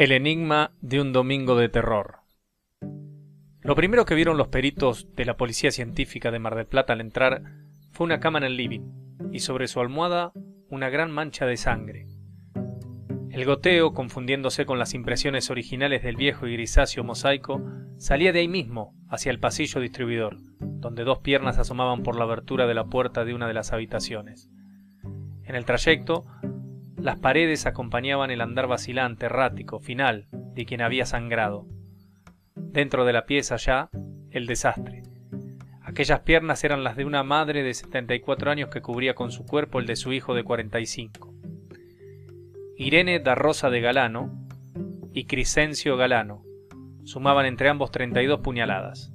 El enigma de un domingo de terror. Lo primero que vieron los peritos de la Policía Científica de Mar del Plata al entrar fue una cama en el living y sobre su almohada una gran mancha de sangre. El goteo, confundiéndose con las impresiones originales del viejo y grisáceo mosaico, salía de ahí mismo, hacia el pasillo distribuidor, donde dos piernas asomaban por la abertura de la puerta de una de las habitaciones. En el trayecto, las paredes acompañaban el andar vacilante, errático, final, de quien había sangrado. Dentro de la pieza ya, el desastre. Aquellas piernas eran las de una madre de 74 años que cubría con su cuerpo el de su hijo de 45. Irene da Rosa de Galano y Crescencio Galano sumaban entre ambos 32 puñaladas.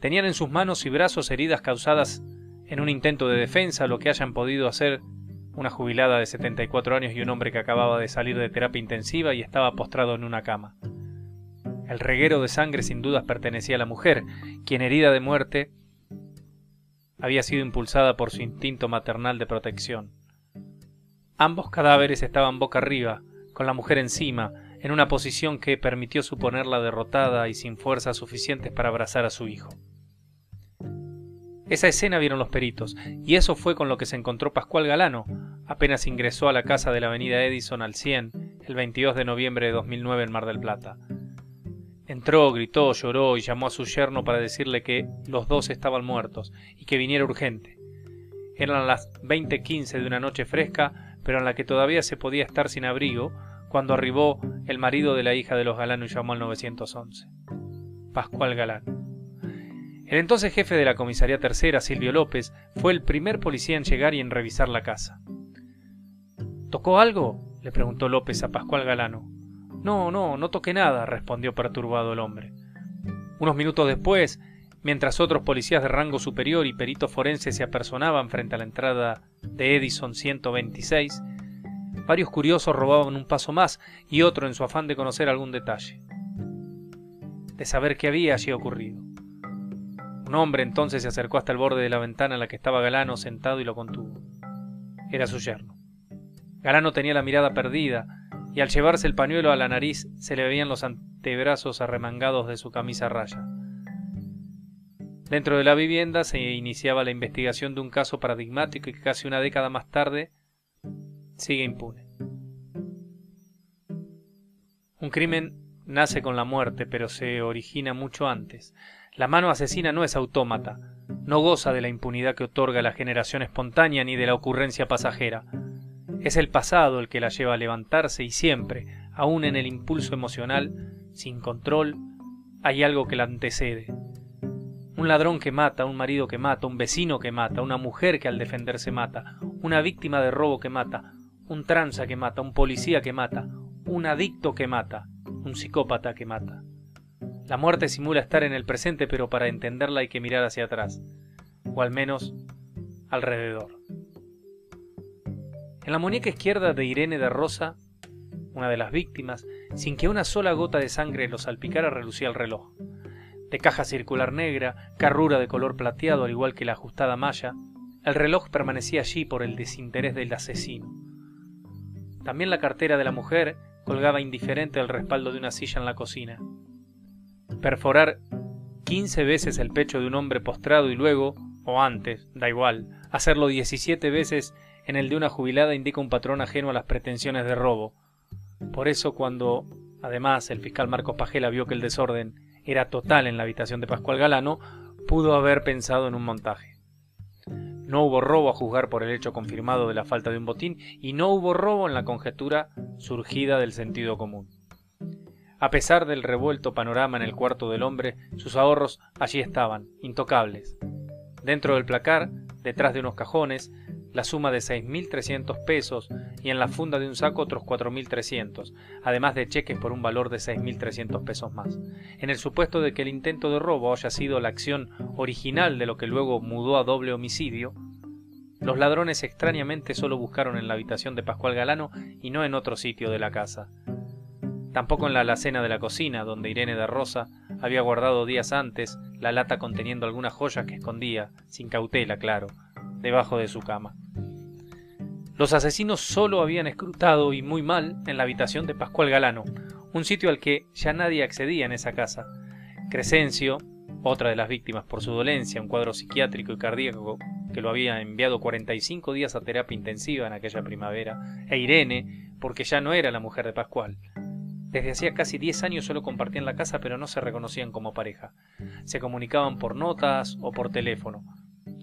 Tenían en sus manos y brazos heridas causadas en un intento de defensa, lo que hayan podido hacer una jubilada de 74 años y un hombre que acababa de salir de terapia intensiva y estaba postrado en una cama. El reguero de sangre sin dudas pertenecía a la mujer, quien herida de muerte había sido impulsada por su instinto maternal de protección. Ambos cadáveres estaban boca arriba, con la mujer encima, en una posición que permitió suponerla derrotada y sin fuerzas suficientes para abrazar a su hijo. Esa escena vieron los peritos, y eso fue con lo que se encontró Pascual Galano, apenas ingresó a la casa de la avenida Edison al 100 el 22 de noviembre de 2009 en Mar del Plata. Entró, gritó, lloró y llamó a su yerno para decirle que los dos estaban muertos y que viniera urgente. Eran las 20:15 de una noche fresca, pero en la que todavía se podía estar sin abrigo, cuando arribó el marido de la hija de los Galano y llamó al 911. Pascual Galano. El entonces jefe de la comisaría tercera, Silvio López, fue el primer policía en llegar y en revisar la casa. ¿Tocó algo? le preguntó López a Pascual Galano. No, no, no toqué nada, respondió perturbado el hombre. Unos minutos después, mientras otros policías de rango superior y peritos forenses se apersonaban frente a la entrada de Edison 126, varios curiosos robaban un paso más y otro en su afán de conocer algún detalle, de saber qué había allí ocurrido. Un hombre entonces se acercó hasta el borde de la ventana en la que estaba Galano sentado y lo contuvo. Era su yerno. Galano tenía la mirada perdida, y al llevarse el pañuelo a la nariz se le veían los antebrazos arremangados de su camisa raya. Dentro de la vivienda se iniciaba la investigación de un caso paradigmático y que casi una década más tarde sigue impune. Un crimen nace con la muerte, pero se origina mucho antes. La mano asesina no es autómata, no goza de la impunidad que otorga la generación espontánea ni de la ocurrencia pasajera. Es el pasado el que la lleva a levantarse y siempre, aun en el impulso emocional, sin control, hay algo que la antecede. Un ladrón que mata, un marido que mata, un vecino que mata, una mujer que al defenderse mata, una víctima de robo que mata, un tranza que mata, un policía que mata, un adicto que mata, un psicópata que mata. La muerte simula estar en el presente, pero para entenderla hay que mirar hacia atrás, o al menos alrededor. En la muñeca izquierda de Irene de Rosa, una de las víctimas, sin que una sola gota de sangre lo salpicara, relucía el reloj. De caja circular negra, carrura de color plateado al igual que la ajustada malla, el reloj permanecía allí por el desinterés del asesino. También la cartera de la mujer colgaba indiferente al respaldo de una silla en la cocina perforar quince veces el pecho de un hombre postrado y luego, o antes, da igual, hacerlo diecisiete veces en el de una jubilada indica un patrón ajeno a las pretensiones de robo. Por eso cuando, además, el fiscal Marcos Pajela vio que el desorden era total en la habitación de Pascual Galano, pudo haber pensado en un montaje. No hubo robo a juzgar por el hecho confirmado de la falta de un botín y no hubo robo en la conjetura surgida del sentido común. A pesar del revuelto panorama en el cuarto del hombre, sus ahorros allí estaban, intocables. Dentro del placar, detrás de unos cajones, la suma de 6.300 pesos y en la funda de un saco otros 4.300, además de cheques por un valor de 6.300 pesos más. En el supuesto de que el intento de robo haya sido la acción original de lo que luego mudó a doble homicidio, los ladrones extrañamente solo buscaron en la habitación de Pascual Galano y no en otro sitio de la casa tampoco en la alacena de la cocina, donde Irene de Rosa había guardado días antes la lata conteniendo algunas joyas que escondía, sin cautela, claro, debajo de su cama. Los asesinos solo habían escrutado y muy mal en la habitación de Pascual Galano, un sitio al que ya nadie accedía en esa casa. Crescencio, otra de las víctimas por su dolencia, un cuadro psiquiátrico y cardíaco que lo había enviado 45 días a terapia intensiva en aquella primavera, e Irene, porque ya no era la mujer de Pascual. Desde hacía casi 10 años solo compartían la casa, pero no se reconocían como pareja. Se comunicaban por notas o por teléfono.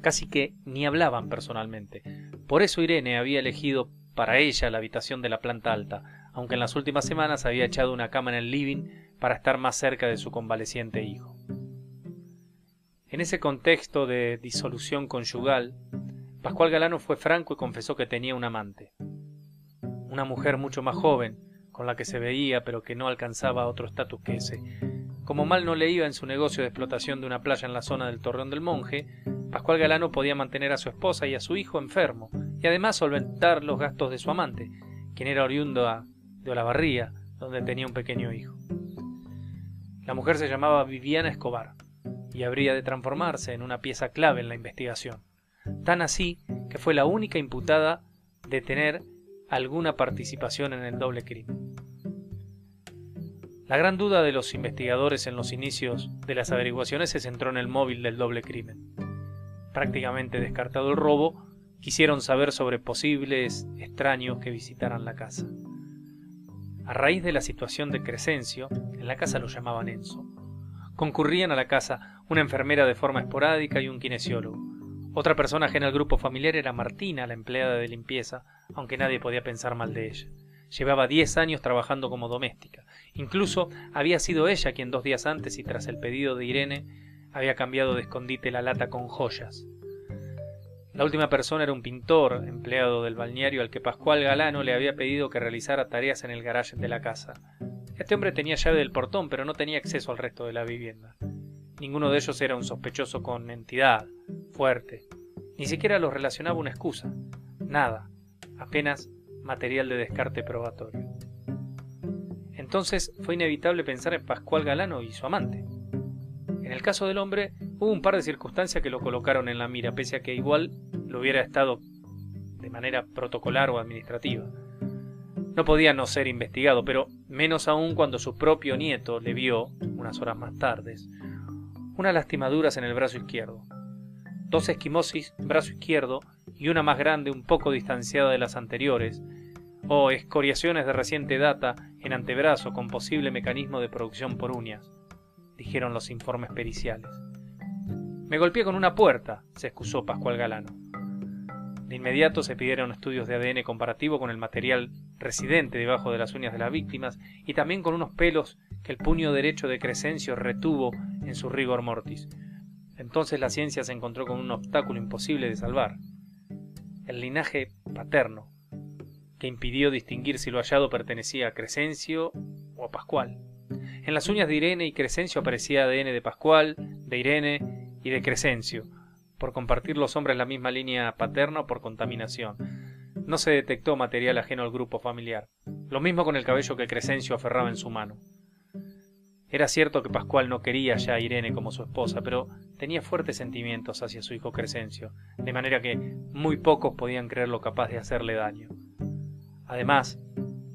Casi que ni hablaban personalmente. Por eso Irene había elegido para ella la habitación de la planta alta, aunque en las últimas semanas había echado una cama en el living para estar más cerca de su convaleciente hijo. En ese contexto de disolución conyugal, Pascual Galano fue franco y confesó que tenía un amante. Una mujer mucho más joven, con la que se veía pero que no alcanzaba otro estatus que ese. Como mal no le iba en su negocio de explotación de una playa en la zona del Torreón del Monje, Pascual Galano podía mantener a su esposa y a su hijo enfermo, y además solventar los gastos de su amante, quien era oriundo de Olavarría, donde tenía un pequeño hijo. La mujer se llamaba Viviana Escobar y habría de transformarse en una pieza clave en la investigación, tan así que fue la única imputada de tener alguna participación en el doble crimen. La gran duda de los investigadores en los inicios de las averiguaciones se centró en el móvil del doble crimen. Prácticamente descartado el robo, quisieron saber sobre posibles extraños que visitaran la casa. A raíz de la situación de Crescencio, en la casa lo llamaban Enzo, concurrían a la casa una enfermera de forma esporádica y un kinesiólogo. Otra personaje en el grupo familiar era Martina, la empleada de limpieza, aunque nadie podía pensar mal de ella. Llevaba diez años trabajando como doméstica. Incluso había sido ella quien dos días antes y tras el pedido de Irene había cambiado de escondite la lata con joyas. La última persona era un pintor, empleado del balneario al que Pascual Galano le había pedido que realizara tareas en el garaje de la casa. Este hombre tenía llave del portón, pero no tenía acceso al resto de la vivienda. Ninguno de ellos era un sospechoso con entidad, fuerte. Ni siquiera los relacionaba una excusa. Nada. Apenas material de descarte probatorio. Entonces fue inevitable pensar en Pascual Galano y su amante. En el caso del hombre, hubo un par de circunstancias que lo colocaron en la mira, pese a que igual lo hubiera estado de manera protocolar o administrativa. No podía no ser investigado, pero menos aún cuando su propio nieto le vio, unas horas más tarde, unas lastimaduras en el brazo izquierdo. Dos esquimosis, brazo izquierdo, y una más grande un poco distanciada de las anteriores, o escoriaciones de reciente data en antebrazo con posible mecanismo de producción por uñas, dijeron los informes periciales. Me golpeé con una puerta, se excusó Pascual Galano. De inmediato se pidieron estudios de ADN comparativo con el material residente debajo de las uñas de las víctimas y también con unos pelos que el puño derecho de Crescencio retuvo en su rigor mortis. Entonces la ciencia se encontró con un obstáculo imposible de salvar. El linaje paterno, que impidió distinguir si lo hallado pertenecía a Crescencio o a Pascual. En las uñas de Irene y Crescencio aparecía ADN de Pascual, de Irene y de Crescencio, por compartir los hombres la misma línea paterna o por contaminación. No se detectó material ajeno al grupo familiar. Lo mismo con el cabello que Crescencio aferraba en su mano. Era cierto que Pascual no quería ya a Irene como su esposa, pero tenía fuertes sentimientos hacia su hijo Crescencio, de manera que muy pocos podían creerlo capaz de hacerle daño. Además,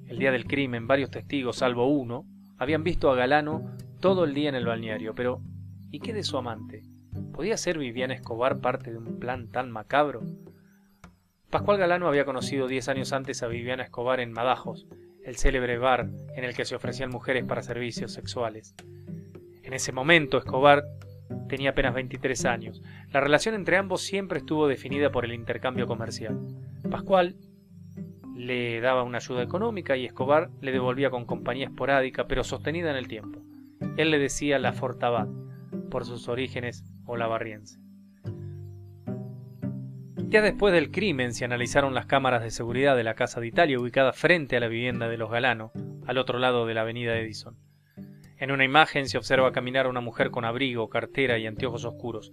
el día del crimen, varios testigos, salvo uno, habían visto a Galano todo el día en el balneario, pero ¿y qué de su amante? ¿Podía ser Viviana Escobar parte de un plan tan macabro? Pascual Galano había conocido diez años antes a Viviana Escobar en Madajos, el célebre bar en el que se ofrecían mujeres para servicios sexuales. En ese momento Escobar tenía apenas 23 años. La relación entre ambos siempre estuvo definida por el intercambio comercial. Pascual le daba una ayuda económica y Escobar le devolvía con compañía esporádica pero sostenida en el tiempo. Él le decía la Fortabat, por sus orígenes olavarriense. Ya después del crimen se analizaron las cámaras de seguridad de la Casa de Italia ubicada frente a la vivienda de los Galano, al otro lado de la avenida Edison. En una imagen se observa caminar a una mujer con abrigo, cartera y anteojos oscuros.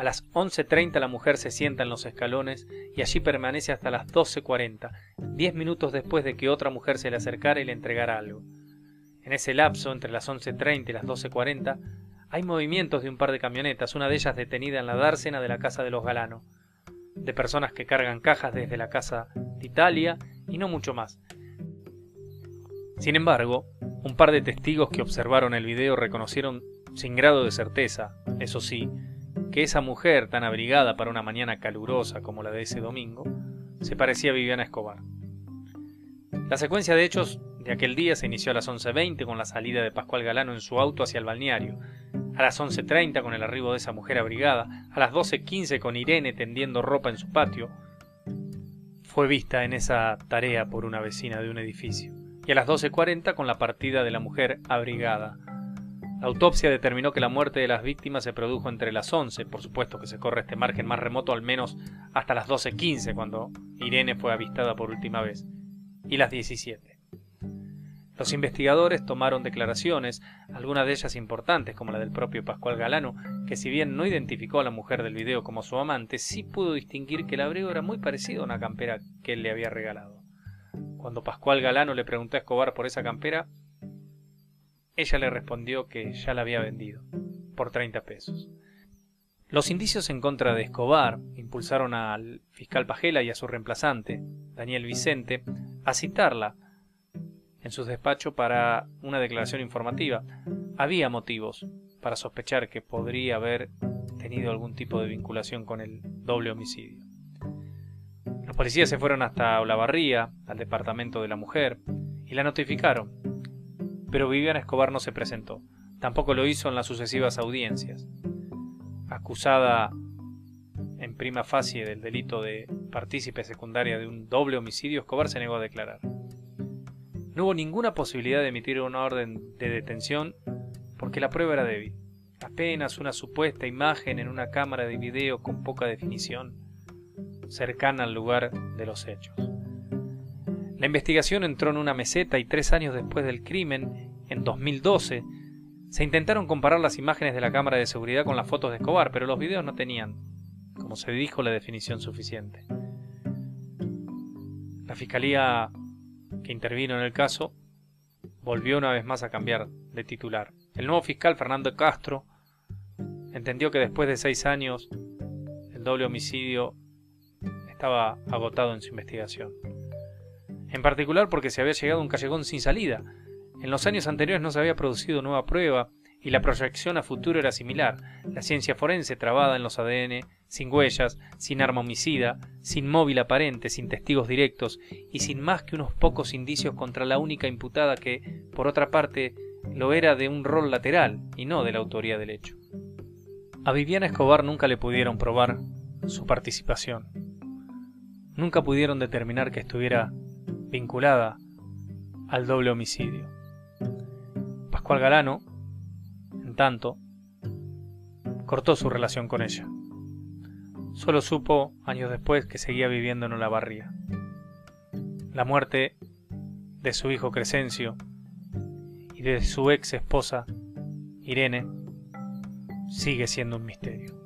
A las 11.30 la mujer se sienta en los escalones y allí permanece hasta las 12.40, diez minutos después de que otra mujer se le acercara y le entregara algo. En ese lapso, entre las 11.30 y las 12.40, hay movimientos de un par de camionetas, una de ellas detenida en la dársena de la casa de los Galano, de personas que cargan cajas desde la casa de Italia y no mucho más. Sin embargo, un par de testigos que observaron el video reconocieron sin grado de certeza, eso sí, que esa mujer tan abrigada para una mañana calurosa como la de ese domingo, se parecía a Viviana Escobar. La secuencia de hechos de aquel día se inició a las 11.20 con la salida de Pascual Galano en su auto hacia el balneario, a las 11.30 con el arribo de esa mujer abrigada, a las 12.15 con Irene tendiendo ropa en su patio, fue vista en esa tarea por una vecina de un edificio, y a las 12.40 con la partida de la mujer abrigada. La autopsia determinó que la muerte de las víctimas se produjo entre las 11, por supuesto que se corre este margen más remoto al menos hasta las 12.15 cuando Irene fue avistada por última vez, y las 17. Los investigadores tomaron declaraciones, algunas de ellas importantes, como la del propio Pascual Galano, que si bien no identificó a la mujer del video como su amante, sí pudo distinguir que el abrigo era muy parecido a una campera que él le había regalado. Cuando Pascual Galano le preguntó a Escobar por esa campera, ella le respondió que ya la había vendido, por 30 pesos. Los indicios en contra de Escobar impulsaron al fiscal Pajela y a su reemplazante, Daniel Vicente, a citarla en su despacho para una declaración informativa. Había motivos para sospechar que podría haber tenido algún tipo de vinculación con el doble homicidio. Los policías se fueron hasta Olavarría, al departamento de la mujer, y la notificaron. Pero Viviana Escobar no se presentó. Tampoco lo hizo en las sucesivas audiencias. Acusada en prima facie del delito de partícipe secundaria de un doble homicidio, Escobar se negó a declarar. No hubo ninguna posibilidad de emitir una orden de detención porque la prueba era débil. Apenas una supuesta imagen en una cámara de video con poca definición, cercana al lugar de los hechos. La investigación entró en una meseta y tres años después del crimen, en 2012, se intentaron comparar las imágenes de la cámara de seguridad con las fotos de Escobar, pero los videos no tenían, como se dijo, la definición suficiente. La Fiscalía que intervino en el caso, volvió una vez más a cambiar de titular. El nuevo fiscal Fernando Castro entendió que después de seis años el doble homicidio estaba agotado en su investigación. En particular porque se había llegado a un callejón sin salida. En los años anteriores no se había producido nueva prueba y la proyección a futuro era similar. La ciencia forense trabada en los ADN sin huellas, sin arma homicida, sin móvil aparente, sin testigos directos y sin más que unos pocos indicios contra la única imputada que, por otra parte, lo era de un rol lateral y no de la autoría del hecho. A Viviana Escobar nunca le pudieron probar su participación. Nunca pudieron determinar que estuviera vinculada al doble homicidio. Pascual Galano, en tanto, cortó su relación con ella. Solo supo años después que seguía viviendo en Olavarría. La muerte de su hijo Crescencio y de su ex esposa Irene sigue siendo un misterio.